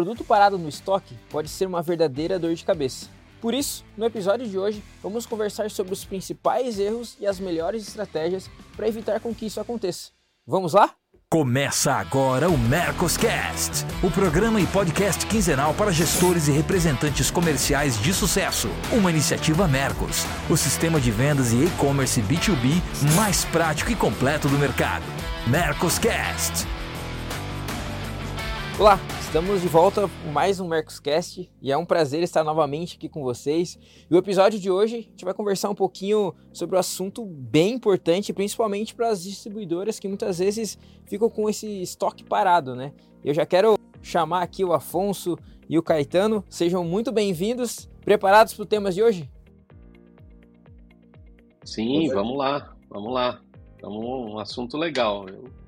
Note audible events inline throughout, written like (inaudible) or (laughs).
produto parado no estoque pode ser uma verdadeira dor de cabeça. Por isso, no episódio de hoje, vamos conversar sobre os principais erros e as melhores estratégias para evitar com que isso aconteça. Vamos lá? Começa agora o Mercoscast, o programa e podcast quinzenal para gestores e representantes comerciais de sucesso. Uma iniciativa Mercos, o sistema de vendas e e-commerce B2B mais prático e completo do mercado. Mercoscast. Olá, estamos de volta com mais um Mercoscast e é um prazer estar novamente aqui com vocês. E o episódio de hoje a gente vai conversar um pouquinho sobre um assunto bem importante, principalmente para as distribuidoras que muitas vezes ficam com esse estoque parado, né? Eu já quero chamar aqui o Afonso e o Caetano, sejam muito bem-vindos. Preparados para o tema de hoje? Sim, vamos lá, vamos lá. Vamos um assunto legal. Eu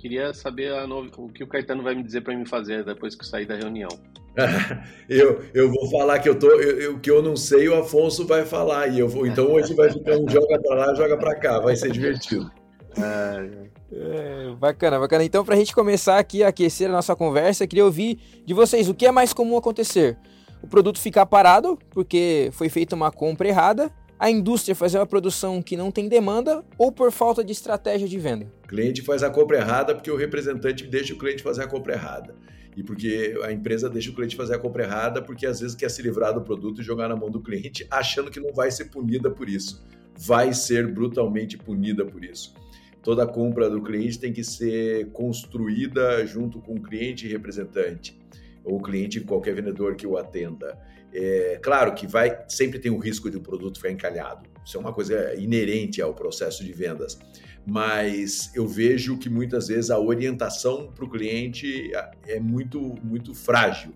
Queria saber no... o que o Caetano vai me dizer para mim fazer depois que sair da reunião. (laughs) eu, eu vou falar que eu tô, eu, que eu não sei, o Afonso vai falar e eu vou. Então hoje vai ficar um joga para lá, joga para cá, vai ser divertido. (laughs) É, é, bacana, bacana. Então, para a gente começar aqui a aquecer a nossa conversa, queria ouvir de vocês o que é mais comum acontecer: o produto ficar parado porque foi feita uma compra errada a indústria fazer uma produção que não tem demanda ou por falta de estratégia de venda? Cliente faz a compra errada porque o representante deixa o cliente fazer a compra errada. E porque a empresa deixa o cliente fazer a compra errada porque às vezes quer se livrar do produto e jogar na mão do cliente, achando que não vai ser punida por isso. Vai ser brutalmente punida por isso. Toda compra do cliente tem que ser construída junto com o cliente e representante, ou o cliente qualquer vendedor que o atenda. É, claro que vai sempre tem o risco de o produto ficar encalhado. Isso é uma coisa inerente ao processo de vendas. Mas eu vejo que muitas vezes a orientação para o cliente é muito, muito frágil.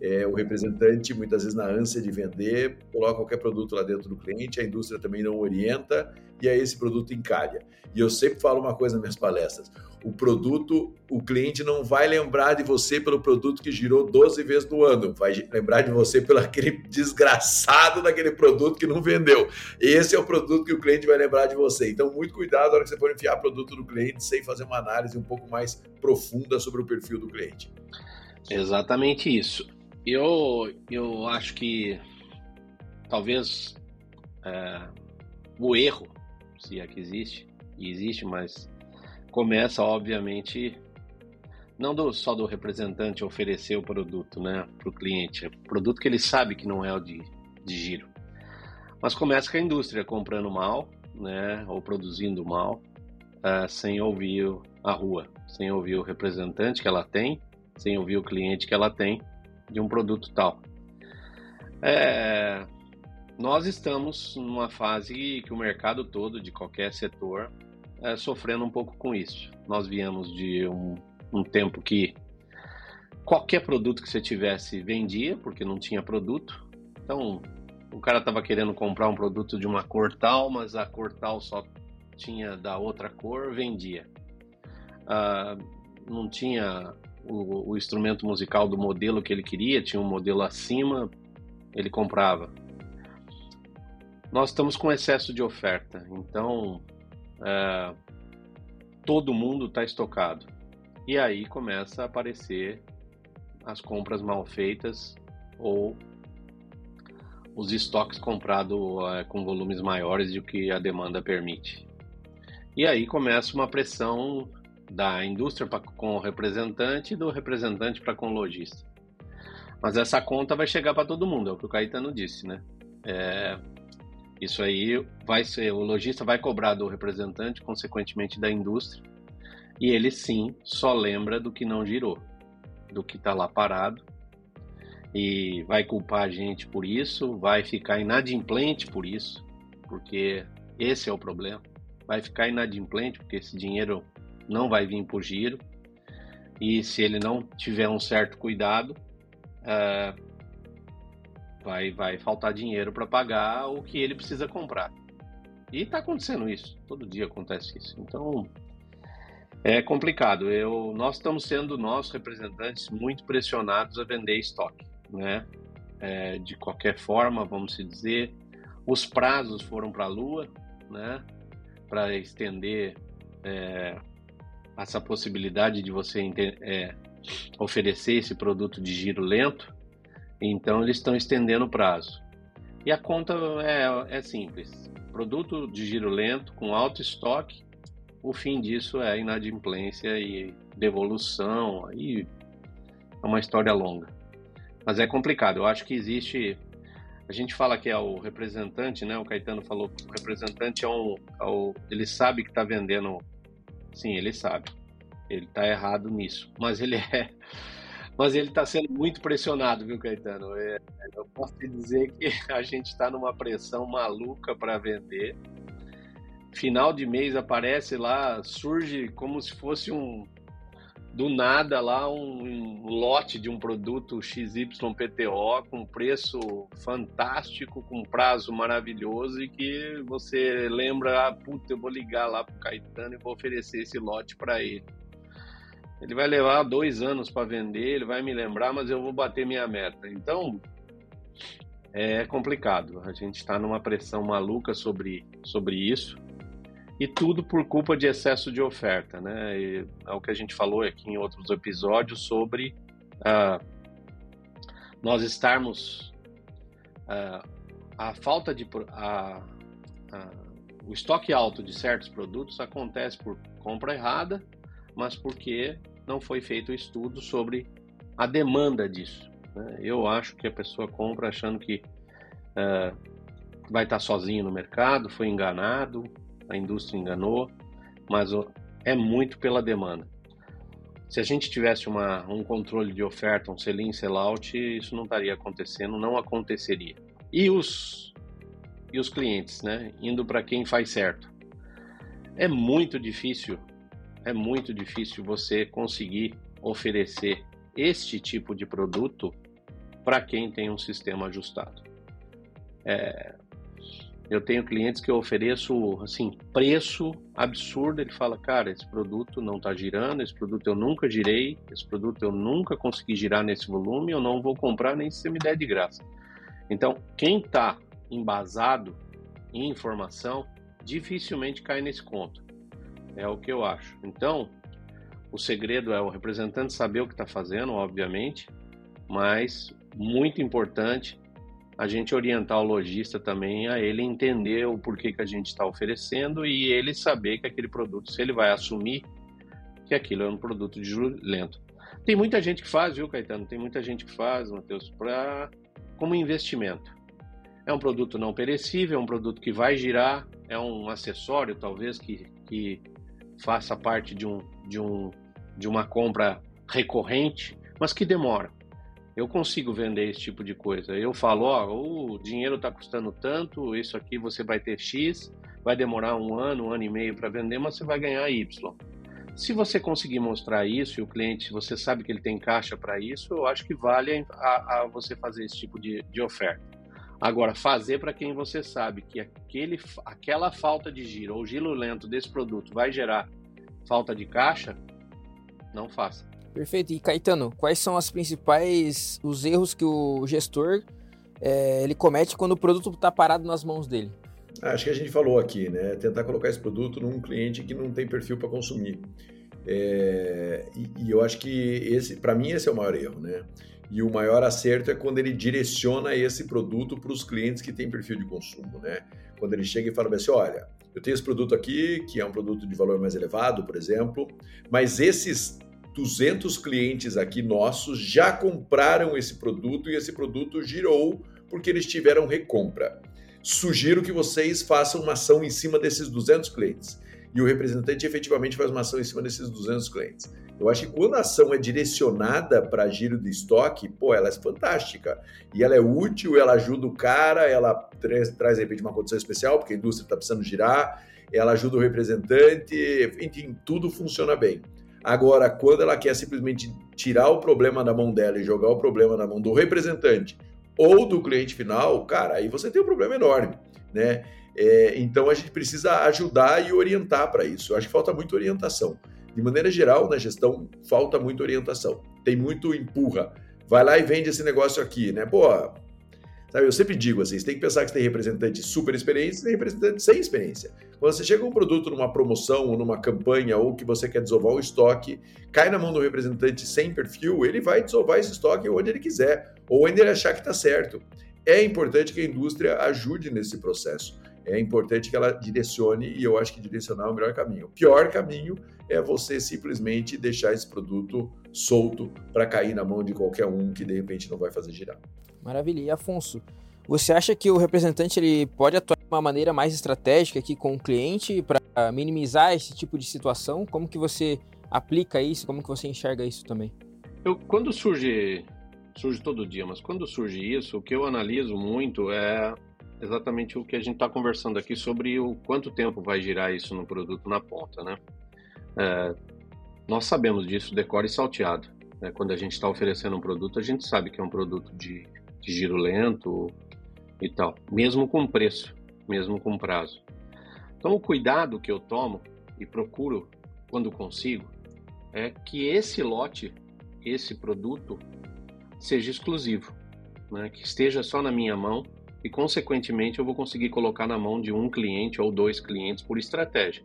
É, o representante, muitas vezes, na ânsia de vender, coloca qualquer produto lá dentro do cliente, a indústria também não orienta, e aí esse produto encalha. E eu sempre falo uma coisa nas minhas palestras: o produto, o cliente não vai lembrar de você pelo produto que girou 12 vezes no ano, vai lembrar de você pelo aquele desgraçado daquele produto que não vendeu. Esse é o produto que o cliente vai lembrar de você. Então, muito cuidado na hora que você for enfiar produto no cliente, sem fazer uma análise um pouco mais profunda sobre o perfil do cliente. Exatamente isso. Eu, eu acho que talvez é, o erro, se é que existe, e existe, mas começa, obviamente, não do, só do representante oferecer o produto né, para o cliente, produto que ele sabe que não é o de, de giro. Mas começa com a indústria comprando mal, né, ou produzindo mal, uh, sem ouvir a rua, sem ouvir o representante que ela tem, sem ouvir o cliente que ela tem, de um produto tal. É, nós estamos numa fase que o mercado todo, de qualquer setor, é sofrendo um pouco com isso. Nós viemos de um, um tempo que qualquer produto que você tivesse vendia, porque não tinha produto. Então, o cara estava querendo comprar um produto de uma cor tal, mas a cor tal só tinha da outra cor, vendia. Ah, não tinha o, o, instrumento musical do modelo que ele queria, tinha um modelo acima, ele comprava. Nós estamos com excesso de oferta, então é, todo mundo está estocado. E aí começa a aparecer as compras mal feitas ou os estoques comprados é, com volumes maiores do que a demanda permite. E aí começa uma pressão da indústria pra, com o representante e do representante para com o lojista. Mas essa conta vai chegar para todo mundo, é o que o Caetano disse, né? É, isso aí vai ser, o lojista vai cobrar do representante, consequentemente da indústria, e ele sim só lembra do que não girou, do que está lá parado, e vai culpar a gente por isso, vai ficar inadimplente por isso, porque esse é o problema. Vai ficar inadimplente porque esse dinheiro não vai vir por giro. E se ele não tiver um certo cuidado, é, vai, vai faltar dinheiro para pagar o que ele precisa comprar. E está acontecendo isso, todo dia acontece isso. Então é complicado. Eu, nós estamos sendo, nós representantes, muito pressionados a vender estoque, né? É, de qualquer forma, vamos se dizer, os prazos foram para a lua, né? Para estender é, essa possibilidade de você é, oferecer esse produto de giro lento, então eles estão estendendo o prazo. E a conta é, é simples: produto de giro lento com alto estoque, o fim disso é inadimplência e devolução, aí é uma história longa. Mas é complicado, eu acho que existe. A gente fala que é o representante, né? O Caetano falou que o representante é um. É o, ele sabe que está vendendo. Sim, ele sabe. Ele está errado nisso. Mas ele (laughs) é mas ele está sendo muito pressionado, viu, Caetano? É, eu posso te dizer que (laughs) a gente está numa pressão maluca para vender. Final de mês aparece lá, surge como se fosse um do nada lá um, um lote de um produto XYPTO com preço fantástico, com prazo maravilhoso e que você lembra, ah, puta, eu vou ligar lá pro Caetano e vou oferecer esse lote para ele. Ele vai levar dois anos para vender, ele vai me lembrar, mas eu vou bater minha meta. Então, é complicado. A gente está numa pressão maluca sobre, sobre isso. E tudo por culpa de excesso de oferta, né? E é o que a gente falou aqui em outros episódios sobre uh, nós estarmos. Uh, a falta de. Uh, o estoque alto de certos produtos acontece por compra errada, mas porque não foi feito estudo sobre a demanda disso. Né? Eu acho que a pessoa compra achando que uh, vai estar sozinho no mercado, foi enganado, a indústria enganou, mas é muito pela demanda. Se a gente tivesse uma, um controle de oferta, um sell-in, sell-out, isso não estaria acontecendo, não aconteceria. E os, e os clientes, né? Indo para quem faz certo. É muito difícil é muito difícil você conseguir oferecer este tipo de produto para quem tem um sistema ajustado. É, eu tenho clientes que eu ofereço assim preço absurdo. Ele fala, cara, esse produto não está girando, esse produto eu nunca girei, esse produto eu nunca consegui girar nesse volume, eu não vou comprar nem se você me der de graça. Então, quem está embasado em informação dificilmente cai nesse conto. É o que eu acho. Então, o segredo é o representante saber o que está fazendo, obviamente, mas muito importante a gente orientar o lojista também a ele entender o porquê que a gente está oferecendo e ele saber que aquele produto, se ele vai assumir que aquilo é um produto de juro lento. Tem muita gente que faz, viu, Caetano? Tem muita gente que faz, Matheus, para como investimento. É um produto não perecível, é um produto que vai girar, é um acessório talvez que, que faça parte de, um, de, um, de uma compra recorrente, mas que demora. Eu consigo vender esse tipo de coisa. Eu falo, ó, o dinheiro está custando tanto, isso aqui você vai ter X, vai demorar um ano, um ano e meio para vender, mas você vai ganhar Y. Se você conseguir mostrar isso e o cliente, se você sabe que ele tem caixa para isso, eu acho que vale a, a, você fazer esse tipo de, de oferta. Agora, fazer para quem você sabe que aquele, aquela falta de giro ou giro lento desse produto vai gerar falta de caixa, não faça. Perfeito. E Caetano, quais são as principais os erros que o gestor é, ele comete quando o produto está parado nas mãos dele? Ah, acho que a gente falou aqui, né? Tentar colocar esse produto num cliente que não tem perfil para consumir. É, e, e, eu acho que esse, para mim, esse é o maior erro, né? E o maior acerto é quando ele direciona esse produto para os clientes que têm perfil de consumo, né? Quando ele chega e fala assim, olha, eu tenho esse produto aqui, que é um produto de valor mais elevado, por exemplo, mas esses 200 clientes aqui nossos já compraram esse produto e esse produto girou porque eles tiveram recompra. Sugiro que vocês façam uma ação em cima desses 200 clientes e o representante efetivamente faz uma ação em cima desses 200 clientes. Eu acho que quando a ação é direcionada para giro de estoque, pô, ela é fantástica. E ela é útil, ela ajuda o cara, ela traz, traz de repente uma condição especial, porque a indústria está precisando girar, ela ajuda o representante, enfim, tudo funciona bem. Agora, quando ela quer simplesmente tirar o problema da mão dela e jogar o problema na mão do representante ou do cliente final, cara, aí você tem um problema enorme, né? É, então a gente precisa ajudar e orientar para isso. Eu acho que falta muita orientação. De maneira geral, na gestão, falta muita orientação. Tem muito empurra. Vai lá e vende esse negócio aqui, né? Pô, Sabe, eu sempre digo assim, você tem que pensar que você tem representante super experiente e tem representante sem experiência. Quando você chega um produto numa promoção ou numa campanha ou que você quer desovar o estoque, cai na mão do representante sem perfil, ele vai desovar esse estoque onde ele quiser, ou onde ele achar que está certo. É importante que a indústria ajude nesse processo. É importante que ela direcione, e eu acho que direcionar é o melhor caminho. O pior caminho é você simplesmente deixar esse produto solto para cair na mão de qualquer um que de repente não vai fazer girar. Maravilha. E Afonso, você acha que o representante ele pode atuar de uma maneira mais estratégica aqui com o cliente para minimizar esse tipo de situação? Como que você aplica isso? Como que você enxerga isso também? Eu, quando surge, surge todo dia, mas quando surge isso, o que eu analiso muito é exatamente o que a gente está conversando aqui sobre o quanto tempo vai girar isso no produto na ponta, né? É, nós sabemos disso, decore salteado. Né? Quando a gente está oferecendo um produto, a gente sabe que é um produto de de giro lento e tal, mesmo com preço, mesmo com prazo. Então, o cuidado que eu tomo e procuro quando consigo é que esse lote, esse produto, seja exclusivo, né? que esteja só na minha mão e, consequentemente, eu vou conseguir colocar na mão de um cliente ou dois clientes por estratégia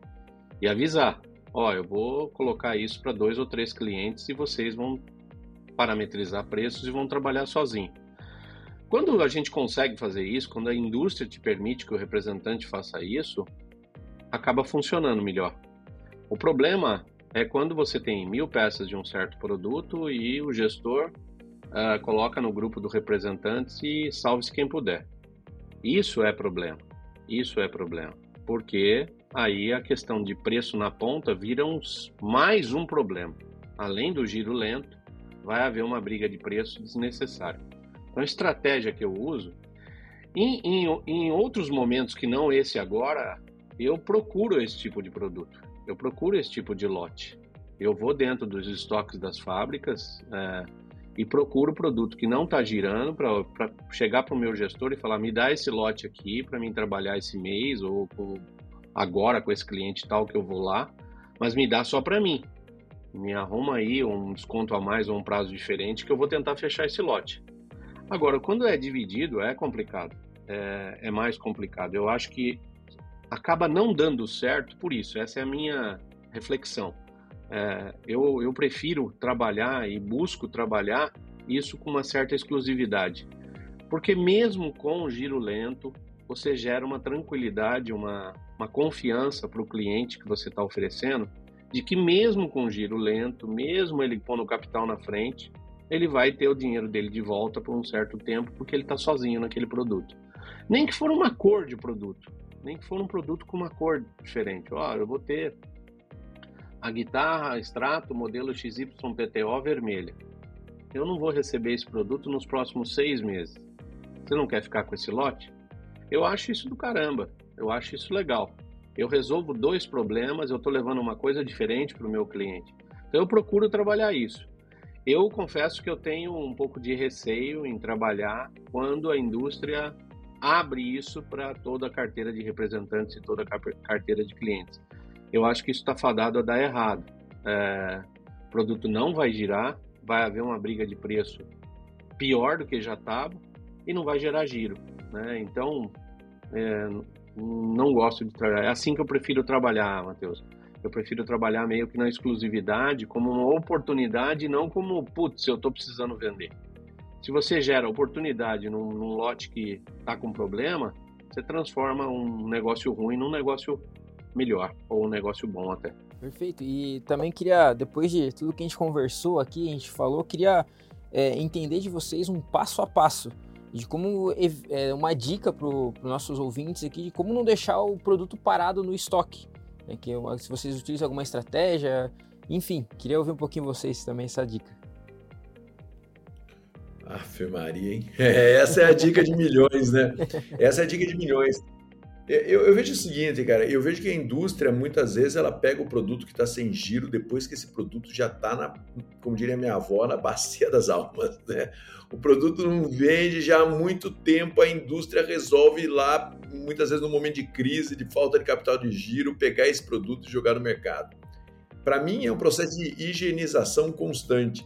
e avisar: ó, oh, eu vou colocar isso para dois ou três clientes e vocês vão parametrizar preços e vão trabalhar sozinho. Quando a gente consegue fazer isso, quando a indústria te permite que o representante faça isso, acaba funcionando melhor. O problema é quando você tem mil peças de um certo produto e o gestor uh, coloca no grupo do representante e salve-se quem puder. Isso é problema. Isso é problema. Porque aí a questão de preço na ponta vira uns, mais um problema. Além do giro lento, vai haver uma briga de preço desnecessária. Então, a estratégia que eu uso, em, em, em outros momentos que não esse agora, eu procuro esse tipo de produto, eu procuro esse tipo de lote. Eu vou dentro dos estoques das fábricas é, e procuro produto que não está girando para chegar para o meu gestor e falar: me dá esse lote aqui para mim trabalhar esse mês ou agora com esse cliente tal que eu vou lá, mas me dá só para mim. Me arruma aí um desconto a mais ou um prazo diferente que eu vou tentar fechar esse lote. Agora, quando é dividido, é complicado. É, é, mais complicado. Eu acho que acaba não dando certo por isso. Essa é a minha reflexão. É, eu, eu prefiro trabalhar e busco trabalhar isso com uma certa exclusividade. Porque mesmo com o giro lento, você gera uma tranquilidade, uma, uma confiança para o cliente que você está oferecendo, de que mesmo com giro lento, mesmo ele pondo o capital na frente, ele vai ter o dinheiro dele de volta por um certo tempo, porque ele está sozinho naquele produto. Nem que for uma cor de produto, nem que for um produto com uma cor diferente. Ó, eu vou ter a guitarra extrato modelo XYPTO vermelha. Eu não vou receber esse produto nos próximos seis meses. Você não quer ficar com esse lote? Eu acho isso do caramba. Eu acho isso legal. Eu resolvo dois problemas, eu estou levando uma coisa diferente para o meu cliente. Então eu procuro trabalhar isso. Eu confesso que eu tenho um pouco de receio em trabalhar quando a indústria abre isso para toda a carteira de representantes e toda a carteira de clientes. Eu acho que isso está fadado a dar errado. É, o produto não vai girar, vai haver uma briga de preço pior do que já estava e não vai gerar giro. Né? Então, é, não gosto de trabalhar. É assim que eu prefiro trabalhar, Matheus. Eu prefiro trabalhar meio que na exclusividade, como uma oportunidade, não como, putz, eu estou precisando vender. Se você gera oportunidade num, num lote que está com problema, você transforma um negócio ruim num negócio melhor, ou um negócio bom até. Perfeito. E também queria, depois de tudo que a gente conversou aqui, a gente falou, queria é, entender de vocês um passo a passo de como é, uma dica para os nossos ouvintes aqui de como não deixar o produto parado no estoque. Né, que se vocês utilizam alguma estratégia, enfim, queria ouvir um pouquinho vocês também essa dica. Afe Maria, hein? É, (laughs) essa é a dica de milhões, né? Essa é a dica de milhões. Eu, eu, vejo o seguinte, cara, eu vejo que a indústria, muitas vezes, ela pega o produto que está sem giro depois que esse produto já está, na, como diria minha avó, na bacia das almas, (laughs) né? O produto não vende já há muito tempo, a indústria resolve lá, muitas vezes no momento de crise, de falta de capital de giro, pegar esse produto e jogar no mercado. Para mim, é um processo de higienização constante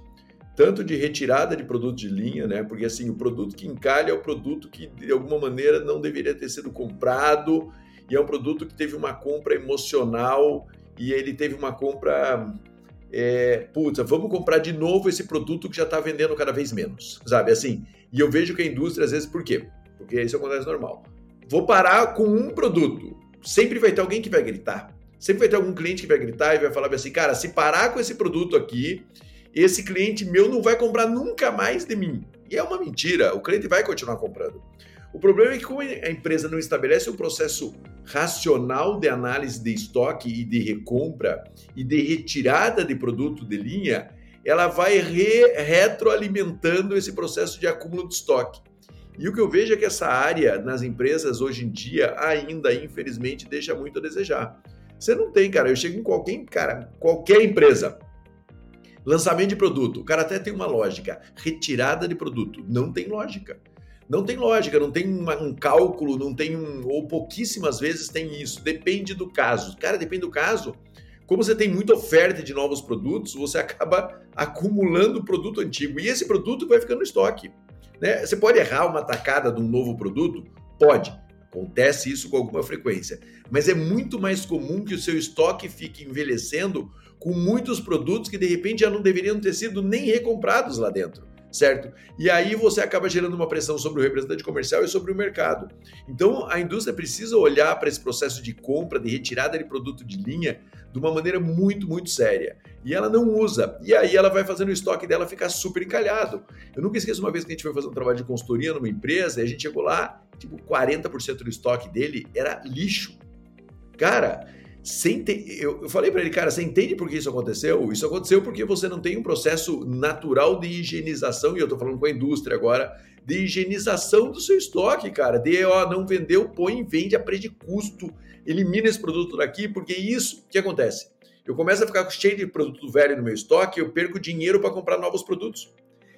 tanto de retirada de produto de linha, né? Porque assim, o produto que encalha é o produto que de alguma maneira não deveria ter sido comprado e é um produto que teve uma compra emocional e ele teve uma compra é, putz, vamos comprar de novo esse produto que já está vendendo cada vez menos, sabe? Assim, e eu vejo que a indústria, às vezes, por quê? Porque isso acontece normal. Vou parar com um produto. Sempre vai ter alguém que vai gritar. Sempre vai ter algum cliente que vai gritar e vai falar assim, cara, se parar com esse produto aqui, esse cliente meu não vai comprar nunca mais de mim. E é uma mentira, o cliente vai continuar comprando. O problema é que, como a empresa não estabelece um processo racional de análise de estoque e de recompra e de retirada de produto de linha, ela vai re retroalimentando esse processo de acúmulo de estoque. E o que eu vejo é que essa área nas empresas hoje em dia ainda, infelizmente, deixa muito a desejar. Você não tem, cara. Eu chego em qualquer, cara, qualquer empresa. Lançamento de produto. O cara até tem uma lógica. Retirada de produto. Não tem lógica. Não tem lógica, não tem uma, um cálculo, não tem um. Ou pouquíssimas vezes tem isso. Depende do caso. Cara, depende do caso. Como você tem muita oferta de novos produtos, você acaba acumulando produto antigo. E esse produto vai ficando no estoque. Né? Você pode errar uma tacada de um novo produto? Pode. Acontece isso com alguma frequência. Mas é muito mais comum que o seu estoque fique envelhecendo com muitos produtos que de repente já não deveriam ter sido nem recomprados lá dentro certo? E aí você acaba gerando uma pressão sobre o representante comercial e sobre o mercado. Então a indústria precisa olhar para esse processo de compra, de retirada de produto de linha de uma maneira muito, muito séria. E ela não usa. E aí ela vai fazendo o estoque dela ficar super encalhado. Eu nunca esqueço uma vez que a gente foi fazer um trabalho de consultoria numa empresa e a gente chegou lá, tipo, 40% do estoque dele era lixo. Cara, eu, falei para ele, cara, você entende por que isso aconteceu? Isso aconteceu porque você não tem um processo natural de higienização, e eu estou falando com a indústria agora, de higienização do seu estoque, cara. De, ó, não vendeu, põe, vende a preço de custo, elimina esse produto daqui, porque isso, que acontece? Eu começo a ficar cheio de produto velho no meu estoque, eu perco dinheiro para comprar novos produtos.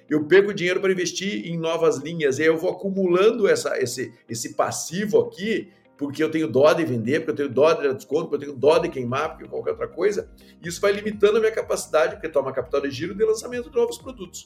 Eu perco dinheiro para investir em novas linhas, e aí eu vou acumulando essa, esse, esse passivo aqui, porque eu tenho dó de vender, porque eu tenho dó de dar desconto, porque eu tenho dó de queimar, porque qualquer outra coisa. Isso vai limitando a minha capacidade, porque toma capital de giro de lançamento de novos produtos.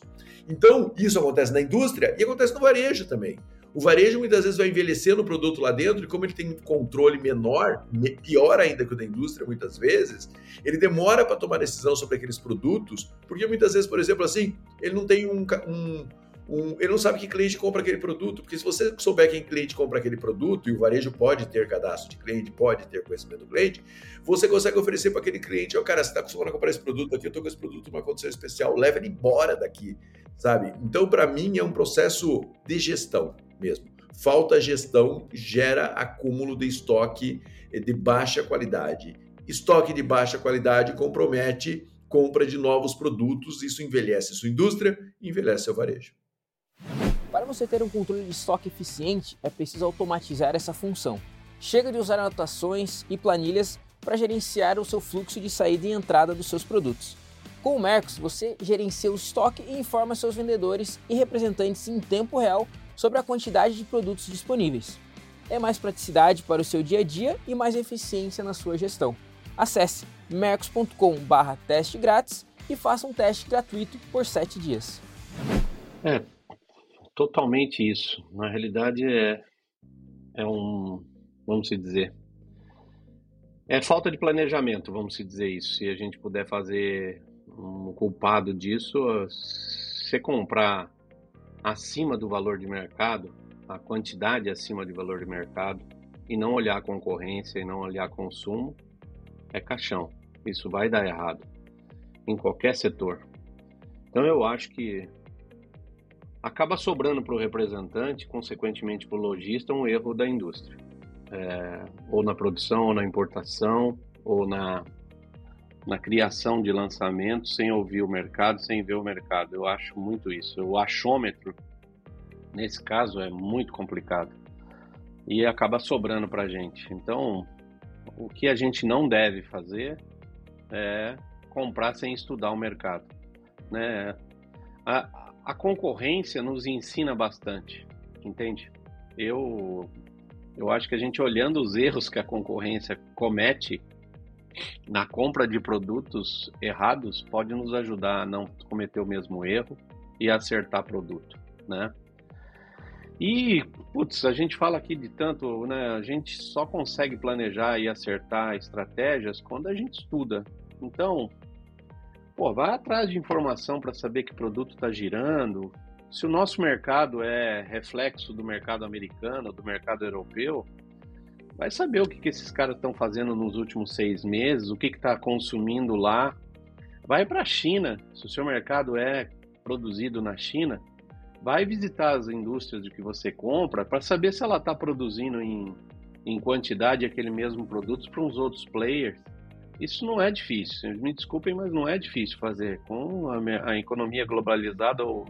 Então, isso acontece na indústria e acontece no varejo também. O varejo muitas vezes vai envelhecendo o produto lá dentro e como ele tem um controle menor, pior ainda que o da indústria muitas vezes, ele demora para tomar decisão sobre aqueles produtos, porque muitas vezes, por exemplo, assim, ele não tem um, um um, ele não sabe que cliente compra aquele produto, porque se você souber quem cliente compra aquele produto, e o varejo pode ter cadastro de cliente, pode ter conhecimento do cliente, você consegue oferecer para aquele cliente, ó, oh, cara, você está acostumado a comprar esse produto aqui, eu estou com esse produto numa condição especial, leva ele embora daqui, sabe? Então, para mim, é um processo de gestão mesmo. Falta gestão gera acúmulo de estoque de baixa qualidade. Estoque de baixa qualidade compromete compra de novos produtos, isso envelhece sua indústria, envelhece seu varejo. Para você ter um controle de estoque eficiente, é preciso automatizar essa função. Chega de usar anotações e planilhas para gerenciar o seu fluxo de saída e entrada dos seus produtos. Com o Mercos, você gerencia o estoque e informa seus vendedores e representantes em tempo real sobre a quantidade de produtos disponíveis. É mais praticidade para o seu dia a dia e mais eficiência na sua gestão. Acesse mercos.com/teste grátis e faça um teste gratuito por 7 dias. É, totalmente isso. Na realidade é, é um, vamos dizer, é falta de planejamento, vamos dizer isso. Se a gente puder fazer um culpado disso, se comprar acima do valor de mercado, a quantidade acima do valor de mercado, e não olhar a concorrência e não olhar consumo, é caixão. Isso vai dar errado em qualquer setor. Então eu acho que acaba sobrando para o representante, consequentemente para o lojista, um erro da indústria. É, ou na produção, ou na importação, ou na, na criação de lançamentos, sem ouvir o mercado, sem ver o mercado. Eu acho muito isso. O achômetro, nesse caso, é muito complicado. E acaba sobrando para a gente. Então, o que a gente não deve fazer é comprar sem estudar o mercado. Né? A, a concorrência nos ensina bastante, entende? Eu, eu acho que a gente olhando os erros que a concorrência comete na compra de produtos errados pode nos ajudar a não cometer o mesmo erro e acertar produto, né? E, putz, a gente fala aqui de tanto, né? A gente só consegue planejar e acertar estratégias quando a gente estuda. Então, pô, vai atrás de informação para saber que produto está girando. Se o nosso mercado é reflexo do mercado americano, do mercado europeu, vai saber o que, que esses caras estão fazendo nos últimos seis meses, o que está consumindo lá. Vai para a China, se o seu mercado é produzido na China, vai visitar as indústrias de que você compra para saber se ela está produzindo em, em quantidade aquele mesmo produto para uns outros players. Isso não é difícil, me desculpem, mas não é difícil fazer. Com a, a economia globalizada ou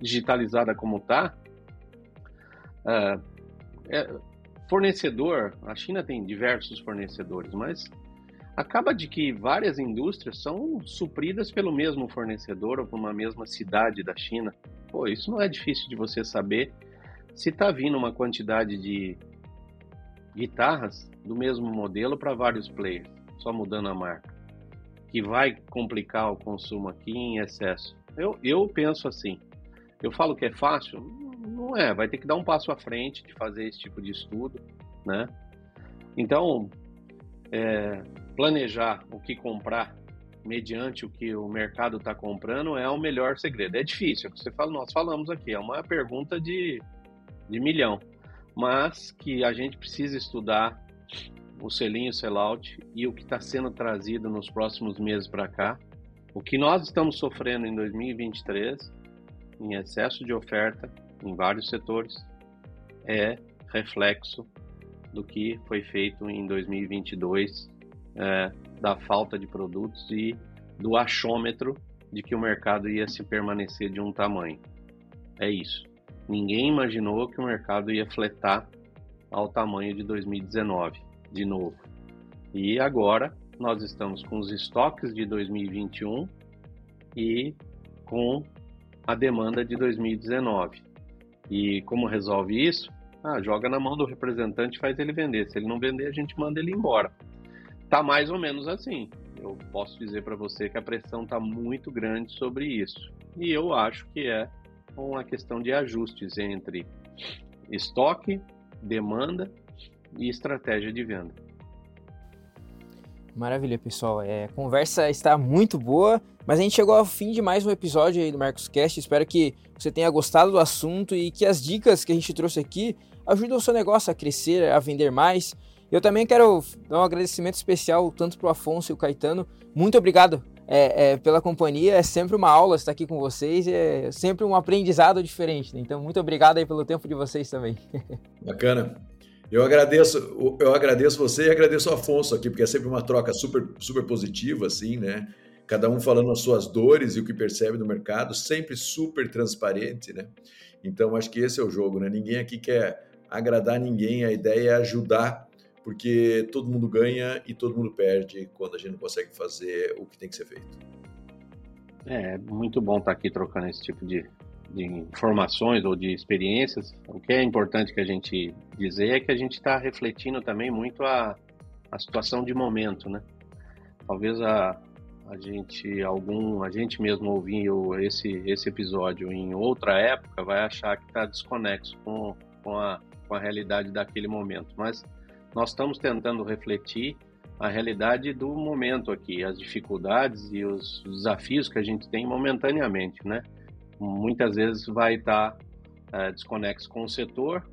digitalizada como está, uh, ah, é, fornecedor, a China tem diversos fornecedores, mas acaba de que várias indústrias são supridas pelo mesmo fornecedor ou por uma mesma cidade da China. Pô, isso não é difícil de você saber se está vindo uma quantidade de guitarras do mesmo modelo para vários players, só mudando a marca, que vai complicar o consumo aqui em excesso. Eu, eu penso assim. Eu falo que é fácil? Não é. Vai ter que dar um passo à frente de fazer esse tipo de estudo, né? Então, é, planejar o que comprar mediante o que o mercado está comprando é o melhor segredo. É difícil, é o que você fala, nós falamos aqui, é uma pergunta de, de milhão, mas que a gente precisa estudar o selinho sellout e o que está sendo trazido nos próximos meses para cá. O que nós estamos sofrendo em 2023, em excesso de oferta em vários setores, é reflexo do que foi feito em 2022 é, da falta de produtos e do achômetro de que o mercado ia se permanecer de um tamanho. É isso. Ninguém imaginou que o mercado ia fletar ao tamanho de 2019, de novo. E agora nós estamos com os estoques de 2021 e com a demanda de 2019. E como resolve isso? Ah, joga na mão do representante faz ele vender. Se ele não vender, a gente manda ele embora tá mais ou menos assim. Eu posso dizer para você que a pressão está muito grande sobre isso. E eu acho que é uma questão de ajustes entre estoque, demanda e estratégia de venda. Maravilha, pessoal. É, a conversa está muito boa, mas a gente chegou ao fim de mais um episódio aí do Marcos Cast. Espero que você tenha gostado do assunto e que as dicas que a gente trouxe aqui ajudem o seu negócio a crescer, a vender mais. Eu também quero dar um agradecimento especial tanto para o Afonso e o Caetano. Muito obrigado é, é, pela companhia. É sempre uma aula estar aqui com vocês. É sempre um aprendizado diferente. Né? Então, muito obrigado aí pelo tempo de vocês também. (laughs) Bacana. Eu agradeço, eu agradeço você e agradeço o Afonso aqui, porque é sempre uma troca super, super positiva, assim, né? Cada um falando as suas dores e o que percebe no mercado, sempre super transparente, né? Então, acho que esse é o jogo, né? Ninguém aqui quer agradar ninguém, a ideia é ajudar porque todo mundo ganha e todo mundo perde quando a gente não consegue fazer o que tem que ser feito. É muito bom estar aqui trocando esse tipo de, de informações ou de experiências. O que é importante que a gente dizer é que a gente está refletindo também muito a, a situação de momento, né? Talvez a, a gente algum a gente mesmo ouvindo esse esse episódio em outra época vai achar que está desconexo com, com a com a realidade daquele momento, mas nós estamos tentando refletir a realidade do momento aqui, as dificuldades e os desafios que a gente tem momentaneamente, né? Muitas vezes vai estar é, desconexo com o setor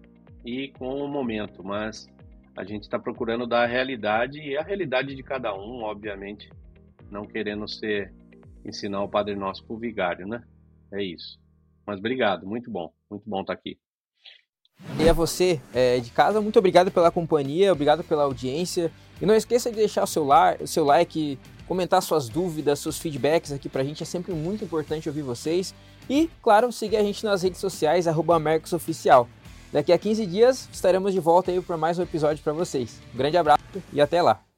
e com o momento, mas a gente está procurando dar a realidade e a realidade de cada um, obviamente, não querendo ser ensinar o Padre Nosso para o vigário, né? É isso. Mas obrigado, muito bom, muito bom estar aqui. E a você é, de casa, muito obrigado pela companhia, obrigado pela audiência. E não esqueça de deixar o seu, lar, o seu like, comentar suas dúvidas, seus feedbacks aqui pra gente, é sempre muito importante ouvir vocês. E, claro, seguir a gente nas redes sociais, arroba Oficial. Daqui a 15 dias estaremos de volta aí para mais um episódio para vocês. Um grande abraço e até lá!